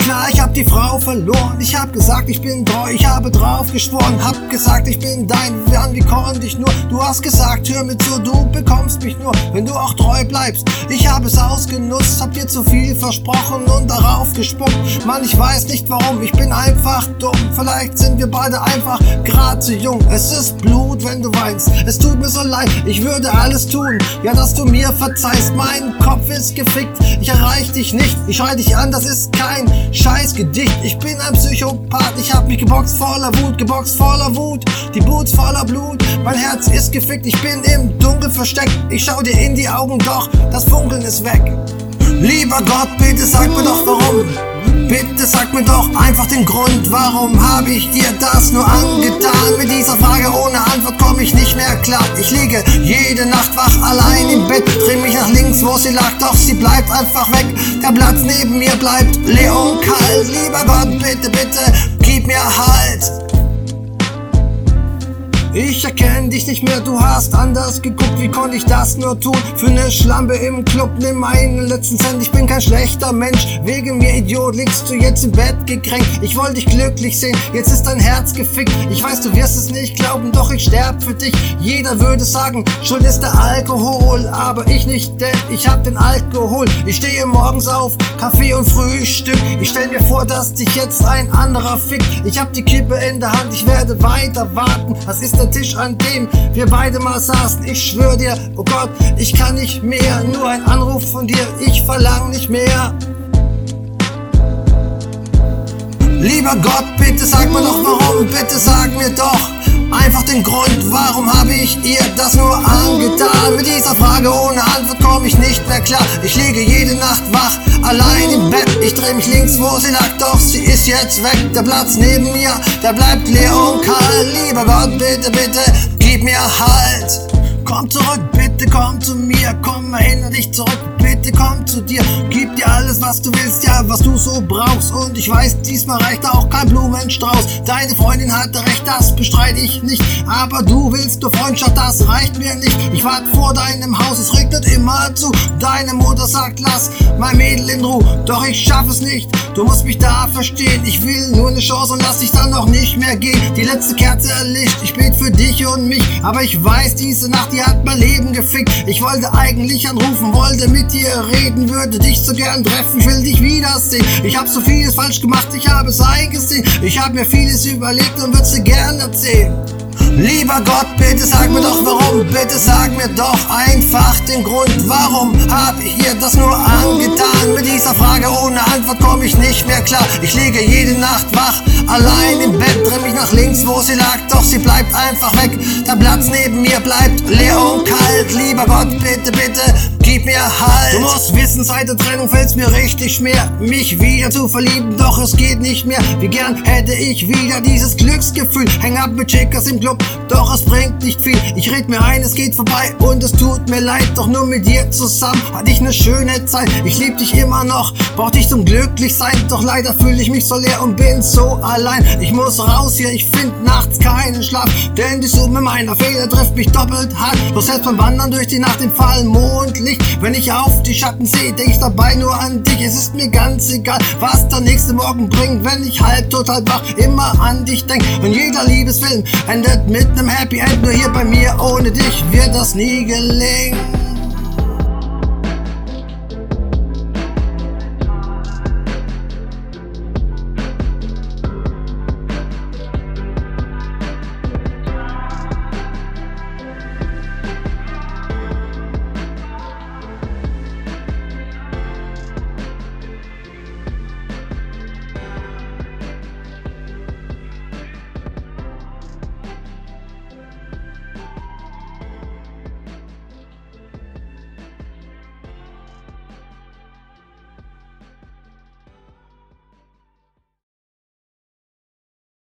hab die Frau verloren. Ich hab gesagt, ich bin treu, ich habe drauf geschworen. Hab gesagt, ich bin dein, Wann, wie konnte ich nur? Du hast gesagt, hör mir zu, du bekommst mich nur, wenn du auch treu bleibst. Ich habe es ausgenutzt, hab dir zu viel versprochen und darauf gespuckt. Mann, ich weiß nicht warum, ich bin einfach dumm. Vielleicht sind wir beide einfach grad zu jung. Es ist Blut, wenn du weinst. Es tut mir so leid, ich würde alles tun. Ja, dass du mir verzeihst, mein Kopf ist gefickt. Ich erreich dich nicht, ich schrei dich an, das ist kein Scheißgedicht. Ich bin ein Psychopath, ich hab mich geboxt voller Wut, geboxt voller Wut. Die Boots voller Blut, mein Herz ist gefickt, ich bin im Dunkel versteckt. Ich schau dir in die Augen, doch das Funkeln ist weg. Lieber Gott, bitte sag mir doch warum. Bitte sag mir doch einfach den Grund, warum habe ich dir das nur angetan? Mit dieser Frage ohne Antwort komme ich nicht mehr klar. Ich liege jede Nacht wach allein im Bett, dreh mich nach links, wo sie lag, doch sie bleibt einfach weg. Der Platz neben mir bleibt leer und kalt. Lieber Gott, bitte, bitte, gib mir Halt. Ich erkenne dich nicht mehr, du hast anders geguckt, wie konnte ich das nur tun? Für ne Schlampe im Club, nimm meinen letzten Cent, ich bin kein schlechter Mensch. Wegen mir, Idiot, liegst du jetzt im Bett gekränkt. Ich wollte dich glücklich sehen, jetzt ist dein Herz gefickt. Ich weiß, du wirst es nicht glauben, doch ich sterb für dich. Jeder würde sagen, schuld ist der Alkohol, aber ich nicht, denn ich hab den Alkohol. Ich stehe morgens auf, Kaffee und Frühstück. Ich stell mir vor, dass dich jetzt ein anderer fickt. Ich hab die Kippe in der Hand, ich werde weiter warten. Was ist der Tisch, an dem wir beide mal saßen. Ich schwör dir, oh Gott, ich kann nicht mehr. Nur ein Anruf von dir, ich verlang nicht mehr. Lieber Gott, bitte sag mir doch warum, bitte sag mir doch einfach den Grund, warum habe ich ihr das nur angetan? Mit dieser Frage ohne Antwort komme ich nicht mehr klar. Ich liege jede Nacht wach, allein im Bett. Ich dreh mich links, wo sie lag, doch sie ist jetzt weg. Der Platz neben mir, der bleibt leer und kalt. Lieber Gott, bitte, bitte, gib mir Halt. Komm zurück, bitte komm zu mir, komm, erinnere dich zurück, bitte komm zu dir. Gib dir alles, was du willst, ja, was du so brauchst. Und ich weiß, diesmal reicht auch kein Blumenstrauß. Deine Freundin hatte recht, das bestreite ich nicht. Aber du willst nur Freundschaft, das reicht mir nicht. Ich warte vor deinem Haus, es regnet immer zu. Deine Mutter sagt, lass mein Mädel in Ruhe. Doch ich schaff es nicht, du musst mich da verstehen. Ich will nur eine Chance und lass dich dann noch nicht mehr gehen. Die letzte Kerze erlischt, ich bete für dich und mich. Aber ich weiß, diese Nacht, die hat mein Leben gefickt. Ich wollte eigentlich anrufen, wollte mit dir reden, würde dich so gern treffen, will dich wiedersehen. Ich hab so vieles falsch gemacht, ich habe es eingesehen. Ich hab mir vieles überlegt und würde dir gern erzählen. Lieber Gott, bitte sag mir doch warum, bitte sag mir doch einfach den Grund, warum hab ich ihr das nur angetan? Mit dieser Frage ohne Antwort komm ich nicht mehr klar. Ich liege jede Nacht wach, allein im Bett, dreh mich nach links, wo sie lag, doch sie bleibt einfach weg. Der Platz neben mir bleibt leer und kalt. Lieber Gott, bitte, bitte, gib mir Halt. Du musst wissen, seit der Trennung fällt's mir richtig schwer, mich wieder zu verlieben, doch es geht nicht mehr. Wie gern hätte ich wieder dieses Glücksgefühl. Häng ab mit Chickers im Club, doch es bringt nicht viel. Ich red mir ein, es geht vorbei und es tut mir leid, doch nur mit dir zusammen hatte ich ne schöne Zeit. Ich lieb dich immer noch, brauch dich zum Glücklichsein, doch leider fühle ich mich so leer und bin so allein. Ich muss raus hier, ich find nachts keinen Schlaf, denn die Summe meiner Fehler trifft mich doppelt hart. Doch selbst beim Wandern durch die Nacht im Fall Mondlicht, wenn ich auf die Schatten sehe, denk ich dabei nur an dich. Es ist mir ganz egal, was der nächste Morgen bringt, wenn ich halb total wach immer an dich denk. Und jeder Liebesfilm endet mit nem Happy End, nur hier bei mir ohne dich wird das nie gelingen.